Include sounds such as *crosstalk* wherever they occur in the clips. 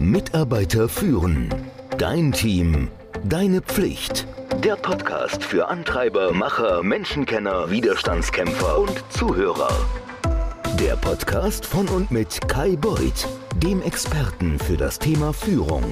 Mitarbeiter führen. Dein Team. Deine Pflicht. Der Podcast für Antreiber, Macher, Menschenkenner, Widerstandskämpfer und Zuhörer. Der Podcast von und mit Kai Beuth, dem Experten für das Thema Führung.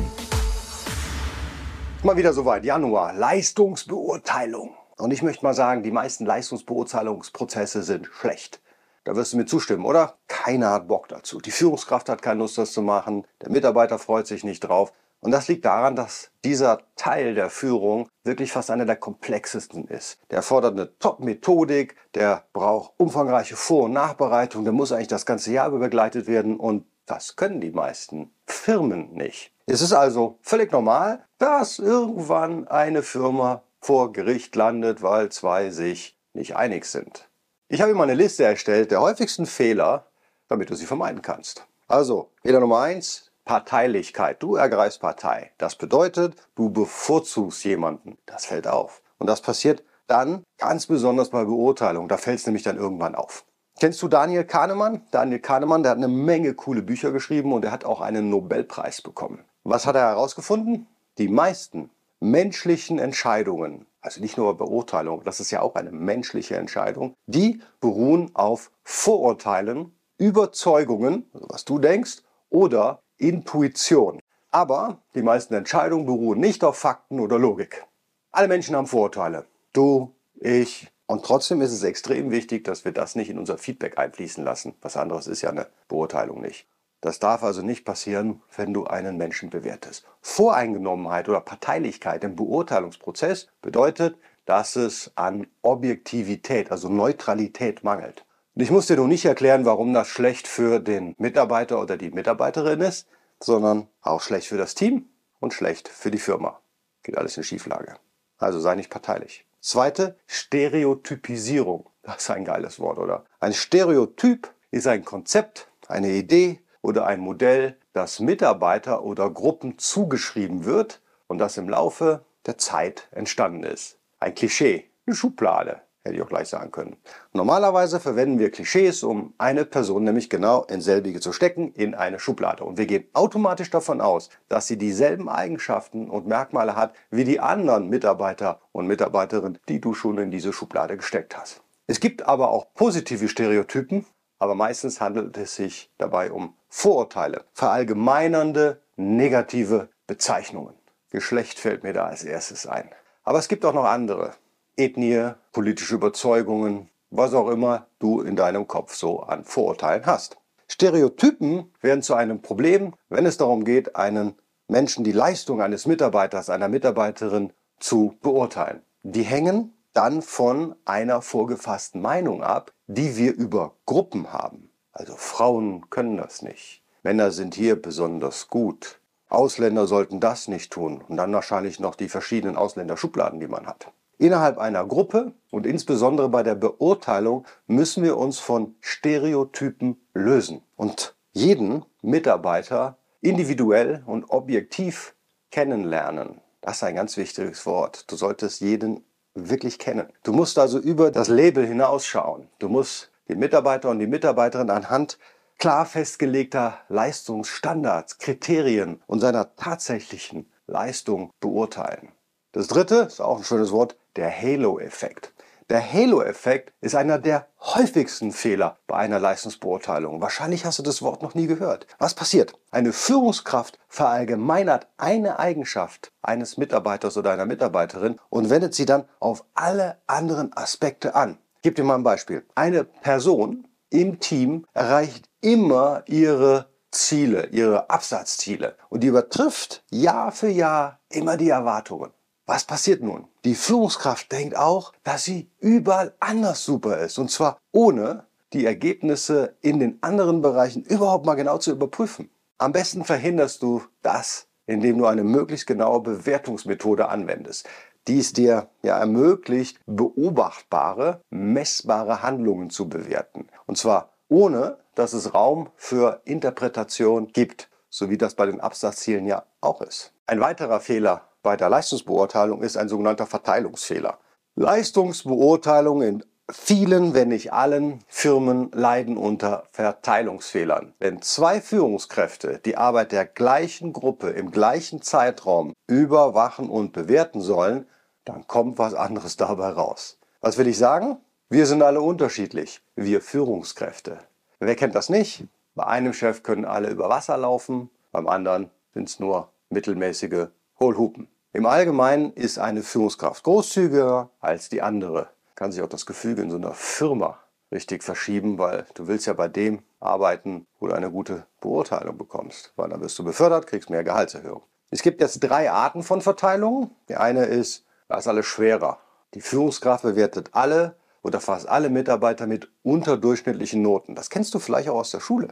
Mal wieder soweit, Januar, Leistungsbeurteilung. Und ich möchte mal sagen, die meisten Leistungsbeurteilungsprozesse sind schlecht. Da wirst du mir zustimmen, oder? Keiner hat Bock dazu. Die Führungskraft hat keine Lust, das zu machen. Der Mitarbeiter freut sich nicht drauf. Und das liegt daran, dass dieser Teil der Führung wirklich fast einer der komplexesten ist. Der erfordert eine Top-Methodik, der braucht umfangreiche Vor- und Nachbereitung, der muss eigentlich das ganze Jahr über begleitet werden und das können die meisten Firmen nicht. Es ist also völlig normal, dass irgendwann eine Firma vor Gericht landet, weil zwei sich nicht einig sind. Ich habe immer eine Liste erstellt der häufigsten Fehler, damit du sie vermeiden kannst. Also, Fehler Nummer eins: Parteilichkeit. Du ergreifst Partei. Das bedeutet, du bevorzugst jemanden. Das fällt auf. Und das passiert dann ganz besonders bei Beurteilung. Da fällt es nämlich dann irgendwann auf. Kennst du Daniel Kahnemann? Daniel Kahnemann, der hat eine Menge coole Bücher geschrieben und er hat auch einen Nobelpreis bekommen. Was hat er herausgefunden? Die meisten menschlichen Entscheidungen also nicht nur Beurteilung, das ist ja auch eine menschliche Entscheidung, die beruhen auf Vorurteilen, Überzeugungen, also was du denkst, oder Intuition. Aber die meisten Entscheidungen beruhen nicht auf Fakten oder Logik. Alle Menschen haben Vorurteile. Du, ich. Und trotzdem ist es extrem wichtig, dass wir das nicht in unser Feedback einfließen lassen. Was anderes ist ja eine Beurteilung nicht. Das darf also nicht passieren, wenn du einen Menschen bewertest. Voreingenommenheit oder Parteilichkeit im Beurteilungsprozess bedeutet, dass es an Objektivität, also Neutralität mangelt. Und ich muss dir nun nicht erklären, warum das schlecht für den Mitarbeiter oder die Mitarbeiterin ist, sondern auch schlecht für das Team und schlecht für die Firma. Geht alles in Schieflage. Also sei nicht parteilich. Zweite, Stereotypisierung. Das ist ein geiles Wort, oder? Ein Stereotyp ist ein Konzept, eine Idee, oder ein Modell, das Mitarbeiter oder Gruppen zugeschrieben wird und das im Laufe der Zeit entstanden ist. Ein Klischee, eine Schublade, hätte ich auch gleich sagen können. Normalerweise verwenden wir Klischees, um eine Person nämlich genau in selbige zu stecken, in eine Schublade. Und wir gehen automatisch davon aus, dass sie dieselben Eigenschaften und Merkmale hat wie die anderen Mitarbeiter und Mitarbeiterinnen, die du schon in diese Schublade gesteckt hast. Es gibt aber auch positive Stereotypen, aber meistens handelt es sich dabei um Vorurteile, verallgemeinernde negative Bezeichnungen. Geschlecht fällt mir da als erstes ein. Aber es gibt auch noch andere. Ethnie, politische Überzeugungen, was auch immer du in deinem Kopf so an Vorurteilen hast. Stereotypen werden zu einem Problem, wenn es darum geht, einen Menschen die Leistung eines Mitarbeiters, einer Mitarbeiterin zu beurteilen. Die hängen dann von einer vorgefassten Meinung ab, die wir über Gruppen haben. Also Frauen können das nicht. Männer sind hier besonders gut. Ausländer sollten das nicht tun. Und dann wahrscheinlich noch die verschiedenen Ausländerschubladen, die man hat. Innerhalb einer Gruppe und insbesondere bei der Beurteilung müssen wir uns von Stereotypen lösen und jeden Mitarbeiter individuell und objektiv kennenlernen. Das ist ein ganz wichtiges Wort. Du solltest jeden wirklich kennen. Du musst also über das Label hinausschauen. Du musst den Mitarbeiter und die Mitarbeiterin anhand klar festgelegter Leistungsstandards, Kriterien und seiner tatsächlichen Leistung beurteilen. Das dritte ist auch ein schönes Wort, der Halo-Effekt. Der Halo-Effekt ist einer der häufigsten Fehler bei einer Leistungsbeurteilung. Wahrscheinlich hast du das Wort noch nie gehört. Was passiert? Eine Führungskraft verallgemeinert eine Eigenschaft eines Mitarbeiters oder einer Mitarbeiterin und wendet sie dann auf alle anderen Aspekte an. Ich gebe dir mal ein Beispiel. Eine Person im Team erreicht immer ihre Ziele, ihre Absatzziele und die übertrifft Jahr für Jahr immer die Erwartungen. Was passiert nun? Die Führungskraft denkt auch, dass sie überall anders super ist. Und zwar ohne die Ergebnisse in den anderen Bereichen überhaupt mal genau zu überprüfen. Am besten verhinderst du das, indem du eine möglichst genaue Bewertungsmethode anwendest, die es dir ja ermöglicht, beobachtbare, messbare Handlungen zu bewerten. Und zwar ohne, dass es Raum für Interpretation gibt, so wie das bei den Absatzzielen ja auch ist. Ein weiterer Fehler bei der Leistungsbeurteilung ist ein sogenannter Verteilungsfehler. Leistungsbeurteilungen in vielen, wenn nicht allen Firmen leiden unter Verteilungsfehlern. Wenn zwei Führungskräfte die Arbeit der gleichen Gruppe im gleichen Zeitraum überwachen und bewerten sollen, dann kommt was anderes dabei raus. Was will ich sagen? Wir sind alle unterschiedlich, wir Führungskräfte. Wer kennt das nicht? Bei einem Chef können alle über Wasser laufen, beim anderen sind es nur mittelmäßige Hohlhupen. Im Allgemeinen ist eine Führungskraft großzügiger als die andere. Kann sich auch das Gefüge in so einer Firma richtig verschieben, weil du willst ja bei dem arbeiten, wo du eine gute Beurteilung bekommst. Weil dann wirst du befördert, kriegst mehr Gehaltserhöhung. Es gibt jetzt drei Arten von Verteilungen. Die eine ist, da ist alles schwerer. Die Führungskraft bewertet alle oder fast alle Mitarbeiter mit unterdurchschnittlichen Noten. Das kennst du vielleicht auch aus der Schule.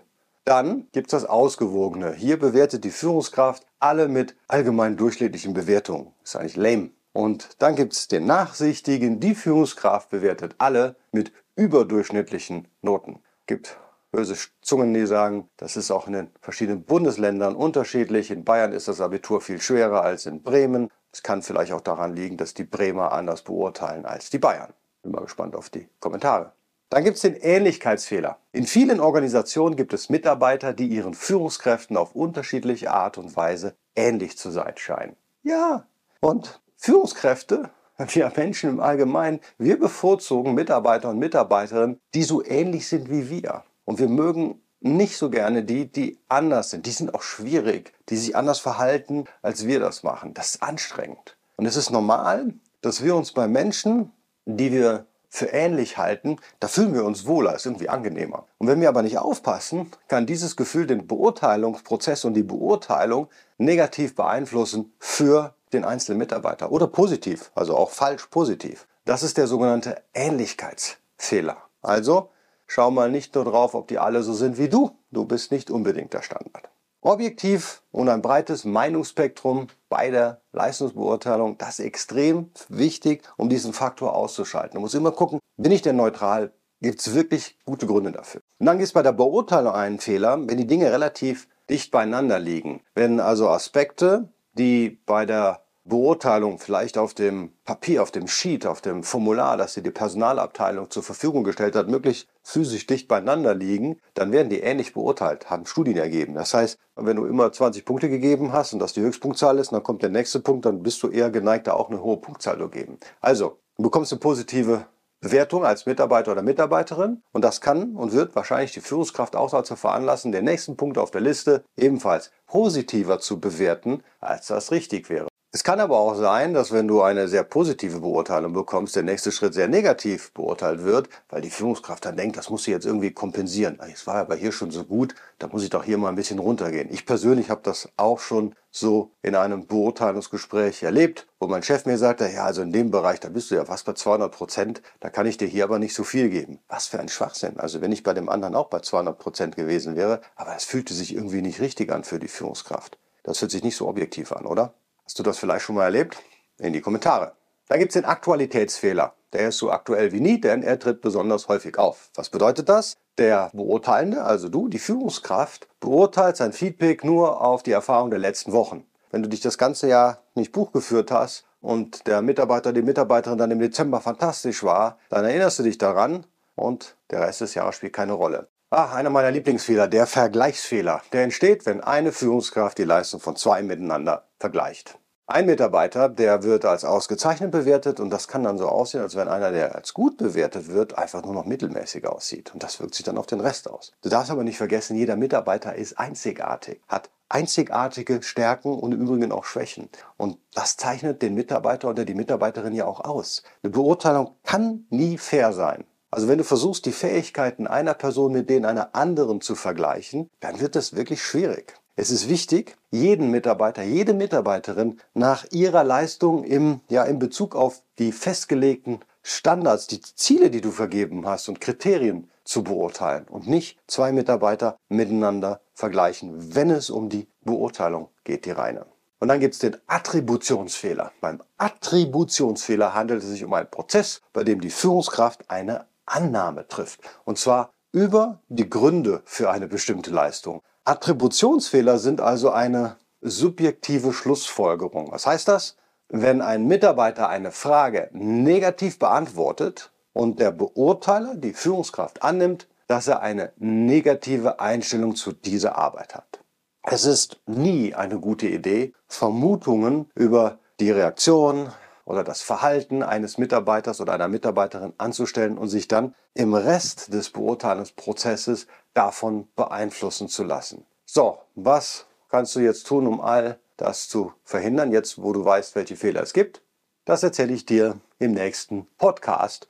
Dann gibt es das Ausgewogene. Hier bewertet die Führungskraft alle mit allgemein durchschnittlichen Bewertungen. Ist eigentlich lame. Und dann gibt es den Nachsichtigen. Die Führungskraft bewertet alle mit überdurchschnittlichen Noten. Gibt böse Zungen, die sagen, das ist auch in den verschiedenen Bundesländern unterschiedlich. In Bayern ist das Abitur viel schwerer als in Bremen. Es kann vielleicht auch daran liegen, dass die Bremer anders beurteilen als die Bayern. Bin mal gespannt auf die Kommentare. Dann gibt es den Ähnlichkeitsfehler. In vielen Organisationen gibt es Mitarbeiter, die ihren Führungskräften auf unterschiedliche Art und Weise ähnlich zu sein scheinen. Ja, und Führungskräfte, *laughs* wir Menschen im Allgemeinen, wir bevorzugen Mitarbeiter und Mitarbeiterinnen, die so ähnlich sind wie wir. Und wir mögen nicht so gerne die, die anders sind. Die sind auch schwierig, die sich anders verhalten, als wir das machen. Das ist anstrengend. Und es ist normal, dass wir uns bei Menschen, die wir für ähnlich halten, da fühlen wir uns wohler, ist irgendwie angenehmer. Und wenn wir aber nicht aufpassen, kann dieses Gefühl den Beurteilungsprozess und die Beurteilung negativ beeinflussen für den einzelnen Mitarbeiter oder positiv, also auch falsch positiv. Das ist der sogenannte Ähnlichkeitsfehler. Also schau mal nicht nur drauf, ob die alle so sind wie du. Du bist nicht unbedingt der Standard. Objektiv und ein breites Meinungsspektrum bei der Leistungsbeurteilung, das ist extrem wichtig, um diesen Faktor auszuschalten. Man muss immer gucken, bin ich denn neutral? Gibt es wirklich gute Gründe dafür? Und dann gibt es bei der Beurteilung einen Fehler, wenn die Dinge relativ dicht beieinander liegen. Wenn also Aspekte, die bei der Beurteilung vielleicht auf dem Papier, auf dem Sheet, auf dem Formular, das dir die Personalabteilung zur Verfügung gestellt hat, möglichst physisch dicht beieinander liegen, dann werden die ähnlich beurteilt, haben Studien ergeben. Das heißt, wenn du immer 20 Punkte gegeben hast und das die Höchstpunktzahl ist, dann kommt der nächste Punkt, dann bist du eher geneigt, da auch eine hohe Punktzahl zu geben. Also, du bekommst eine positive Bewertung als Mitarbeiter oder Mitarbeiterin und das kann und wird wahrscheinlich die Führungskraft auch dazu veranlassen, den nächsten Punkt auf der Liste ebenfalls positiver zu bewerten, als das richtig wäre. Es kann aber auch sein, dass wenn du eine sehr positive Beurteilung bekommst, der nächste Schritt sehr negativ beurteilt wird, weil die Führungskraft dann denkt, das muss sie jetzt irgendwie kompensieren. Es war aber hier schon so gut, da muss ich doch hier mal ein bisschen runtergehen. Ich persönlich habe das auch schon so in einem Beurteilungsgespräch erlebt, wo mein Chef mir sagte, ja, also in dem Bereich, da bist du ja fast bei 200 Prozent, da kann ich dir hier aber nicht so viel geben. Was für ein Schwachsinn. Also wenn ich bei dem anderen auch bei 200 Prozent gewesen wäre, aber es fühlte sich irgendwie nicht richtig an für die Führungskraft. Das hört sich nicht so objektiv an, oder? Hast du das vielleicht schon mal erlebt? In die Kommentare. Dann gibt es den Aktualitätsfehler. Der ist so aktuell wie nie, denn er tritt besonders häufig auf. Was bedeutet das? Der Beurteilende, also du, die Führungskraft, beurteilt sein Feedback nur auf die Erfahrung der letzten Wochen. Wenn du dich das ganze Jahr nicht Buch geführt hast und der Mitarbeiter, die Mitarbeiterin dann im Dezember fantastisch war, dann erinnerst du dich daran und der Rest des Jahres spielt keine Rolle. Ah, einer meiner Lieblingsfehler, der Vergleichsfehler. Der entsteht, wenn eine Führungskraft die Leistung von zwei miteinander vergleicht. Ein Mitarbeiter, der wird als ausgezeichnet bewertet und das kann dann so aussehen, als wenn einer, der als gut bewertet wird, einfach nur noch mittelmäßig aussieht. Und das wirkt sich dann auf den Rest aus. Du darfst aber nicht vergessen, jeder Mitarbeiter ist einzigartig, hat einzigartige Stärken und im Übrigen auch Schwächen. Und das zeichnet den Mitarbeiter oder die Mitarbeiterin ja auch aus. Eine Beurteilung kann nie fair sein. Also wenn du versuchst, die Fähigkeiten einer Person mit denen einer anderen zu vergleichen, dann wird das wirklich schwierig. Es ist wichtig, jeden Mitarbeiter, jede Mitarbeiterin nach ihrer Leistung im, ja, in Bezug auf die festgelegten Standards, die Ziele, die du vergeben hast und Kriterien zu beurteilen und nicht zwei Mitarbeiter miteinander vergleichen, wenn es um die Beurteilung geht, die reine. Und dann gibt es den Attributionsfehler. Beim Attributionsfehler handelt es sich um einen Prozess, bei dem die Führungskraft eine Annahme trifft. Und zwar über die Gründe für eine bestimmte Leistung. Attributionsfehler sind also eine subjektive Schlussfolgerung. Was heißt das? Wenn ein Mitarbeiter eine Frage negativ beantwortet, und der Beurteiler, die Führungskraft, annimmt, dass er eine negative Einstellung zu dieser Arbeit hat. Es ist nie eine gute Idee, Vermutungen über die Reaktion oder das Verhalten eines Mitarbeiters oder einer Mitarbeiterin anzustellen und sich dann im Rest des Beurteilungsprozesses davon beeinflussen zu lassen. So, was kannst du jetzt tun, um all das zu verhindern, jetzt wo du weißt, welche Fehler es gibt? Das erzähle ich dir im nächsten Podcast,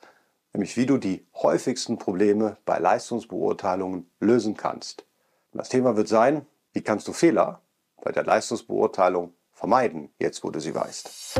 nämlich wie du die häufigsten Probleme bei Leistungsbeurteilungen lösen kannst. Und das Thema wird sein, wie kannst du Fehler bei der Leistungsbeurteilung vermeiden, jetzt wo du sie weißt.